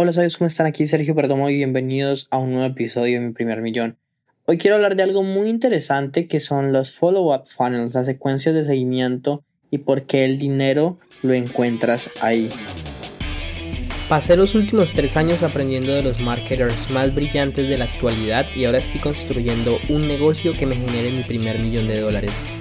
Hola, ¿sabes cómo están? Aquí Sergio Perdomo y bienvenidos a un nuevo episodio de Mi Primer Millón. Hoy quiero hablar de algo muy interesante que son los follow-up funnels, las secuencias de seguimiento y por qué el dinero lo encuentras ahí. Pasé los últimos tres años aprendiendo de los marketers más brillantes de la actualidad y ahora estoy construyendo un negocio que me genere mi primer millón de dólares.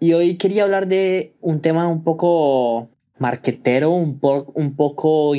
Y hoy quería hablar de un tema un poco marquetero, un, un poco,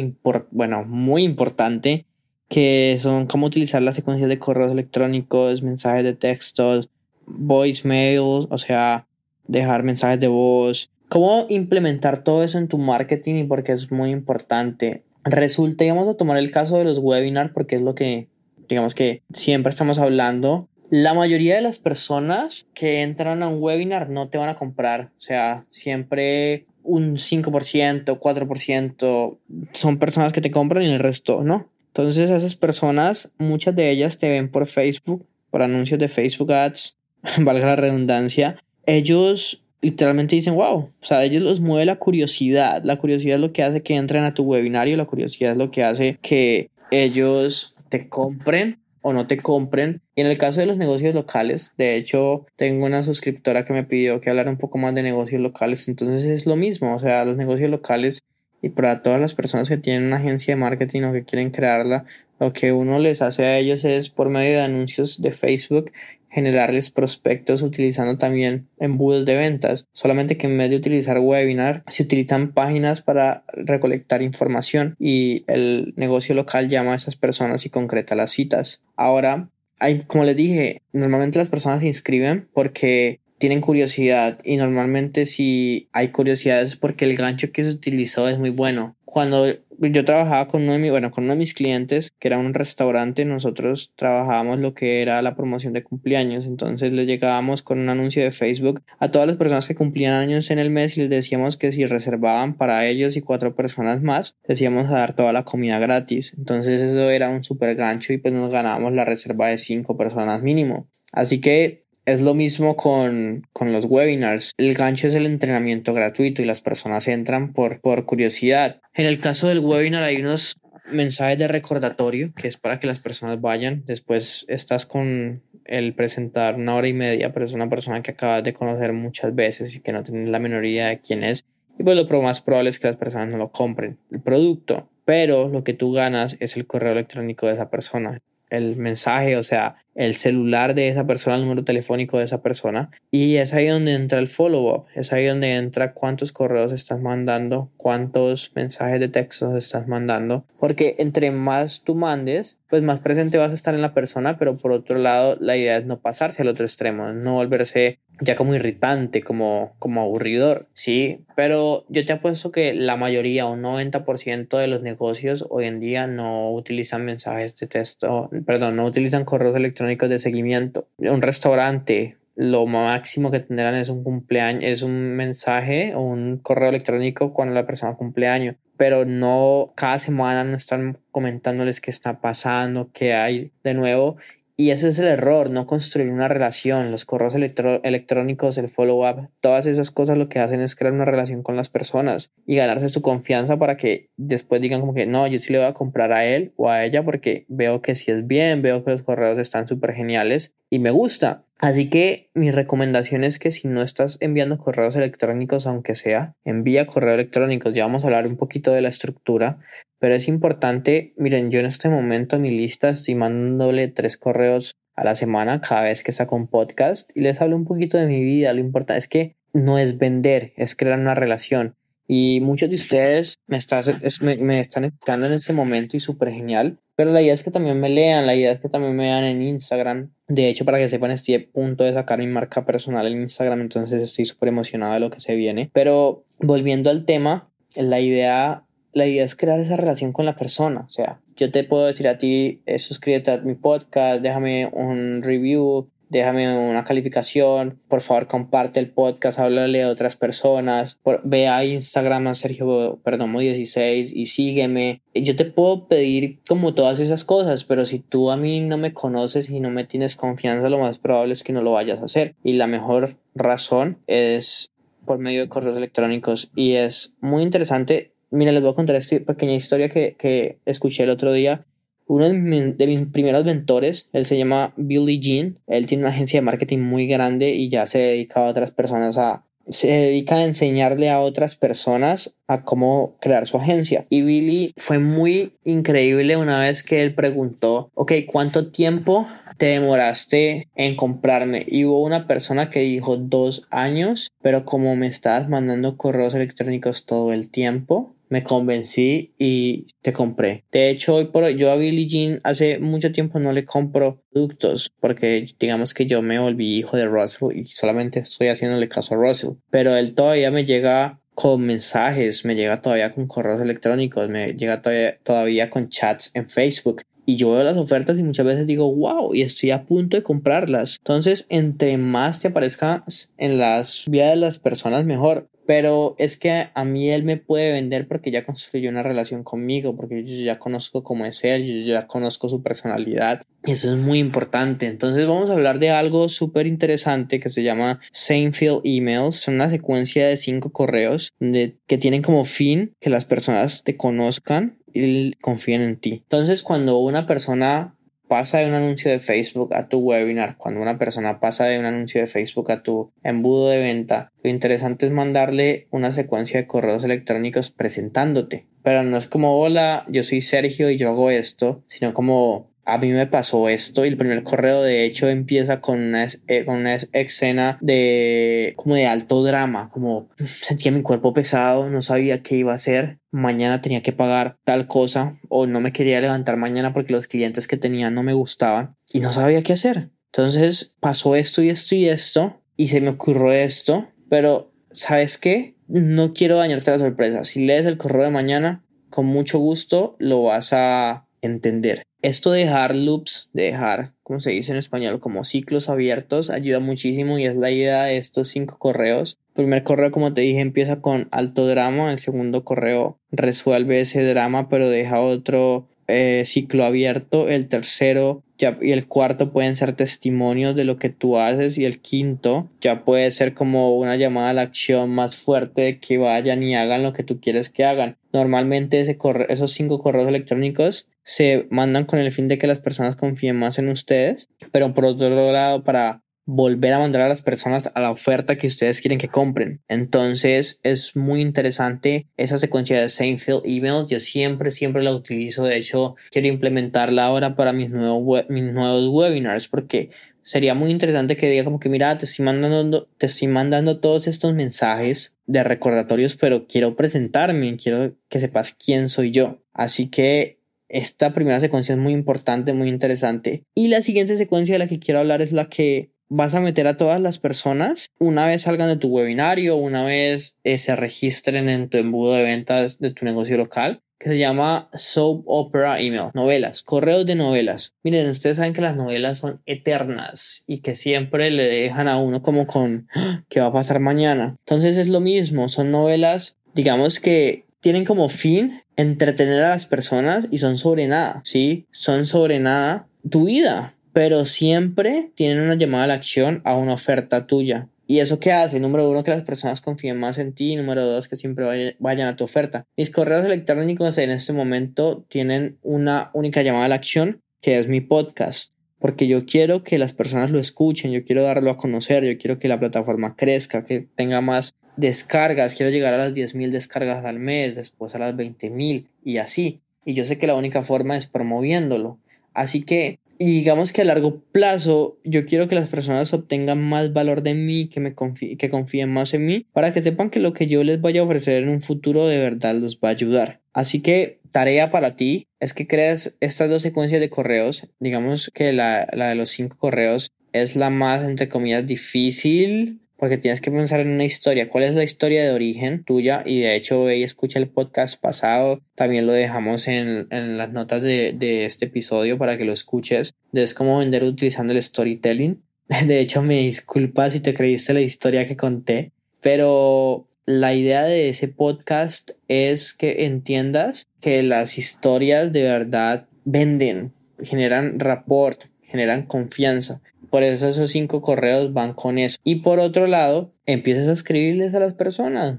bueno, muy importante, que son cómo utilizar las secuencias de correos electrónicos, mensajes de textos, voicemails, o sea, dejar mensajes de voz, cómo implementar todo eso en tu marketing y porque es muy importante. Resulta, y vamos a tomar el caso de los webinars porque es lo que, digamos que siempre estamos hablando la mayoría de las personas que entran a un webinar no te van a comprar. O sea, siempre un 5%, 4% son personas que te compran y el resto no. Entonces esas personas, muchas de ellas te ven por Facebook, por anuncios de Facebook Ads, valga la redundancia. Ellos literalmente dicen, wow, o sea, ellos los mueve la curiosidad. La curiosidad es lo que hace que entren a tu webinario, la curiosidad es lo que hace que ellos te compren o no te compren. Y en el caso de los negocios locales, de hecho, tengo una suscriptora que me pidió que hablara un poco más de negocios locales, entonces es lo mismo, o sea, los negocios locales y para todas las personas que tienen una agencia de marketing o que quieren crearla, lo que uno les hace a ellos es por medio de anuncios de Facebook generarles prospectos utilizando también embudos de ventas. Solamente que en vez de utilizar webinar, se utilizan páginas para recolectar información y el negocio local llama a esas personas y concreta las citas. Ahora, hay, como les dije, normalmente las personas se inscriben porque tienen curiosidad y normalmente si hay curiosidad es porque el gancho que se utilizó es muy bueno. Cuando yo trabajaba con uno de, bueno, con uno de mis clientes, que era un restaurante, nosotros trabajábamos lo que era la promoción de cumpleaños. Entonces le llegábamos con un anuncio de Facebook a todas las personas que cumplían años en el mes y les decíamos que si reservaban para ellos y cuatro personas más, les íbamos a dar toda la comida gratis. Entonces eso era un super gancho y pues nos ganábamos la reserva de cinco personas mínimo. Así que es lo mismo con, los webinars. El gancho es el entrenamiento gratuito y las personas entran por, por curiosidad. En el caso del webinar hay unos mensajes de recordatorio que es para que las personas vayan. Después estás con el presentar una hora y media, pero es una persona que acabas de conocer muchas veces y que no tienes la menor idea de quién es. Y pues lo más probable es que las personas no lo compren el producto, pero lo que tú ganas es el correo electrónico de esa persona el mensaje, o sea, el celular de esa persona, el número telefónico de esa persona. Y es ahí donde entra el follow-up, es ahí donde entra cuántos correos estás mandando, cuántos mensajes de texto estás mandando. Porque entre más tú mandes, pues más presente vas a estar en la persona, pero por otro lado, la idea es no pasarse al otro extremo, no volverse ya como irritante, como, como aburridor, ¿sí? Pero yo te apuesto que la mayoría, un 90% de los negocios hoy en día no utilizan mensajes de texto, perdón, no utilizan correos electrónicos de seguimiento. Un restaurante, lo máximo que tendrán es un cumpleaños, es un mensaje o un correo electrónico cuando la persona cumpleaños, pero no cada semana no están comentándoles qué está pasando, qué hay de nuevo y ese es el error, no construir una relación. Los correos electrónicos, el follow-up, todas esas cosas lo que hacen es crear una relación con las personas y ganarse su confianza para que después digan como que no, yo sí le voy a comprar a él o a ella porque veo que si es bien, veo que los correos están súper geniales y me gusta. Así que mi recomendación es que si no estás enviando correos electrónicos, aunque sea, envía correos electrónicos. Ya vamos a hablar un poquito de la estructura, pero es importante, miren, yo en este momento a mi lista estoy mandándole tres correos a la semana cada vez que saco un podcast y les hablo un poquito de mi vida. Lo importante es que no es vender, es crear una relación. Y muchos de ustedes me, me, están escuchando en este momento y súper genial. Pero la idea es que también me lean, la idea es que también me vean en Instagram. De hecho, para que sepan, estoy a punto de sacar mi marca personal en Instagram, entonces estoy súper emocionado de lo que se viene. Pero volviendo al tema, la idea la idea es crear esa relación con la persona. O sea, yo te puedo decir a ti, eh, suscríbete a mi podcast, déjame un review, déjame una calificación, por favor comparte el podcast, háblale a otras personas, ve a Instagram a Sergio Perdomo 16 y sígueme. Yo te puedo pedir como todas esas cosas, pero si tú a mí no me conoces y no me tienes confianza, lo más probable es que no lo vayas a hacer. Y la mejor razón es por medio de correos electrónicos y es muy interesante. Mira, les voy a contar esta pequeña historia que, que escuché el otro día uno de, mis primeros mentores, él se llama Billy Jean, él tiene una agencia de marketing muy grande y ya se dedica a otras personas a se dedica a enseñarle a otras personas a cómo crear su agencia. Y Billy fue muy increíble una vez que él preguntó, ok, ¿cuánto tiempo te demoraste en comprarme? Y hubo una persona que dijo dos años, pero como me estabas mandando correos electrónicos todo el tiempo, me convencí y te compré. De hecho, hoy por hoy, yo a Billie Jean hace mucho tiempo no le compro productos porque digamos que yo me volví hijo de Russell y solamente estoy haciéndole caso a Russell. Pero él todavía me llega con mensajes, me llega todavía con correos electrónicos, me llega todavía, todavía con chats en Facebook. Y yo veo las ofertas y muchas veces digo, wow, y estoy a punto de comprarlas. Entonces, entre más te aparezcas en las vidas de las personas, mejor. Pero es que a mí él me puede vender porque ya construyó una relación conmigo, porque yo ya conozco cómo es él, yo ya conozco su personalidad. Eso es muy importante. Entonces vamos a hablar de algo súper interesante que se llama Seinfeld Emails. Son una secuencia de cinco correos de, que tienen como fin que las personas te conozcan y confíen en ti. Entonces cuando una persona pasa de un anuncio de Facebook a tu webinar, cuando una persona pasa de un anuncio de Facebook a tu embudo de venta, lo interesante es mandarle una secuencia de correos electrónicos presentándote. Pero no es como, hola, yo soy Sergio y yo hago esto, sino como a mí me pasó esto y el primer correo de hecho empieza con una, eh, con una escena de como de alto drama, como sentía mi cuerpo pesado, no sabía qué iba a hacer, mañana tenía que pagar tal cosa o no me quería levantar mañana porque los clientes que tenía no me gustaban y no sabía qué hacer. Entonces pasó esto y esto y esto y se me ocurrió esto, pero ¿sabes qué? No quiero dañarte la sorpresa. Si lees el correo de mañana, con mucho gusto lo vas a entender. Esto de dejar loops, de dejar, como se dice en español, como ciclos abiertos, ayuda muchísimo y es la idea de estos cinco correos. El primer correo, como te dije, empieza con alto drama, el segundo correo resuelve ese drama, pero deja otro eh, ciclo abierto, el tercero ya, y el cuarto pueden ser testimonios de lo que tú haces y el quinto ya puede ser como una llamada a la acción más fuerte de que vayan y hagan lo que tú quieres que hagan. Normalmente ese esos cinco correos electrónicos se mandan con el fin de que las personas confíen más en ustedes, pero por otro lado para volver a mandar a las personas a la oferta que ustedes quieren que compren. Entonces es muy interesante esa secuencia de Seinfeld Email. Yo siempre, siempre la utilizo. De hecho, quiero implementarla ahora para mis nuevos, mis nuevos webinars porque sería muy interesante que diga como que mira, te estoy mandando, te estoy mandando todos estos mensajes de recordatorios, pero quiero presentarme, quiero que sepas quién soy yo. Así que esta primera secuencia es muy importante, muy interesante. Y la siguiente secuencia de la que quiero hablar es la que vas a meter a todas las personas una vez salgan de tu webinario, una vez eh, se registren en tu embudo de ventas de tu negocio local, que se llama Soap Opera Email, novelas, correos de novelas. Miren, ustedes saben que las novelas son eternas y que siempre le dejan a uno como con ah, qué va a pasar mañana. Entonces es lo mismo, son novelas, digamos que tienen como fin entretener a las personas y son sobre nada, ¿sí? Son sobre nada tu vida, pero siempre tienen una llamada a la acción a una oferta tuya. ¿Y eso qué hace? Número uno, que las personas confíen más en ti. Número dos, que siempre vayan a tu oferta. Mis correos electrónicos en este momento tienen una única llamada a la acción, que es mi podcast. Porque yo quiero que las personas lo escuchen, yo quiero darlo a conocer, yo quiero que la plataforma crezca, que tenga más descargas, quiero llegar a las 10.000 descargas al mes, después a las 20.000 y así. Y yo sé que la única forma es promoviéndolo. Así que, digamos que a largo plazo, yo quiero que las personas obtengan más valor de mí, que, me que confíen más en mí, para que sepan que lo que yo les vaya a ofrecer en un futuro de verdad los va a ayudar. Así que tarea para ti es que crees estas dos secuencias de correos. Digamos que la, la de los cinco correos es la más, entre comillas, difícil porque tienes que pensar en una historia. ¿Cuál es la historia de origen tuya? Y de hecho, ve y escucha el podcast pasado. También lo dejamos en, en las notas de, de, este episodio para que lo escuches. Es cómo vender utilizando el storytelling. De hecho, me disculpas si te creíste la historia que conté, pero la idea de ese podcast es que entiendas que las historias de verdad venden, generan rapport, generan confianza. Por eso esos cinco correos van con eso. Y por otro lado, empiezas a escribirles a las personas,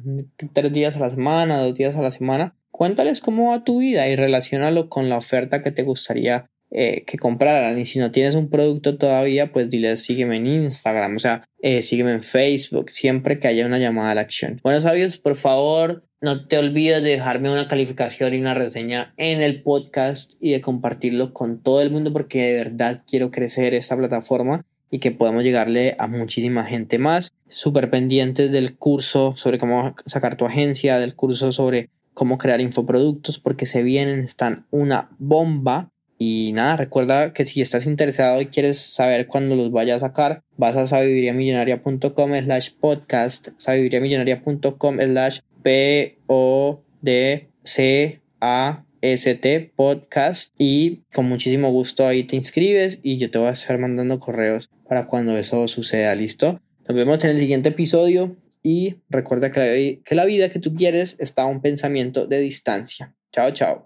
tres días a la semana, dos días a la semana. Cuéntales cómo va tu vida y relacionalo con la oferta que te gustaría eh, que compraran. Y si no tienes un producto todavía, pues diles sígueme en Instagram, o sea, eh, sígueme en Facebook, siempre que haya una llamada a la acción. Bueno, sabios, por favor, no te olvides de dejarme una calificación y una reseña en el podcast y de compartirlo con todo el mundo porque de verdad quiero crecer esta plataforma y que podamos llegarle a muchísima gente más. Súper pendientes del curso sobre cómo sacar tu agencia, del curso sobre cómo crear infoproductos porque se vienen, están una bomba. Y nada, recuerda que si estás interesado y quieres saber cuándo los vaya a sacar, vas a sabiduriamillonaria.com slash podcast, sabiduriamillonaria.com slash P-O-D-C-A-S-T podcast y con muchísimo gusto ahí te inscribes y yo te voy a estar mandando correos para cuando eso suceda, ¿listo? Nos vemos en el siguiente episodio y recuerda que la, que la vida que tú quieres está a un pensamiento de distancia. Chao, chao.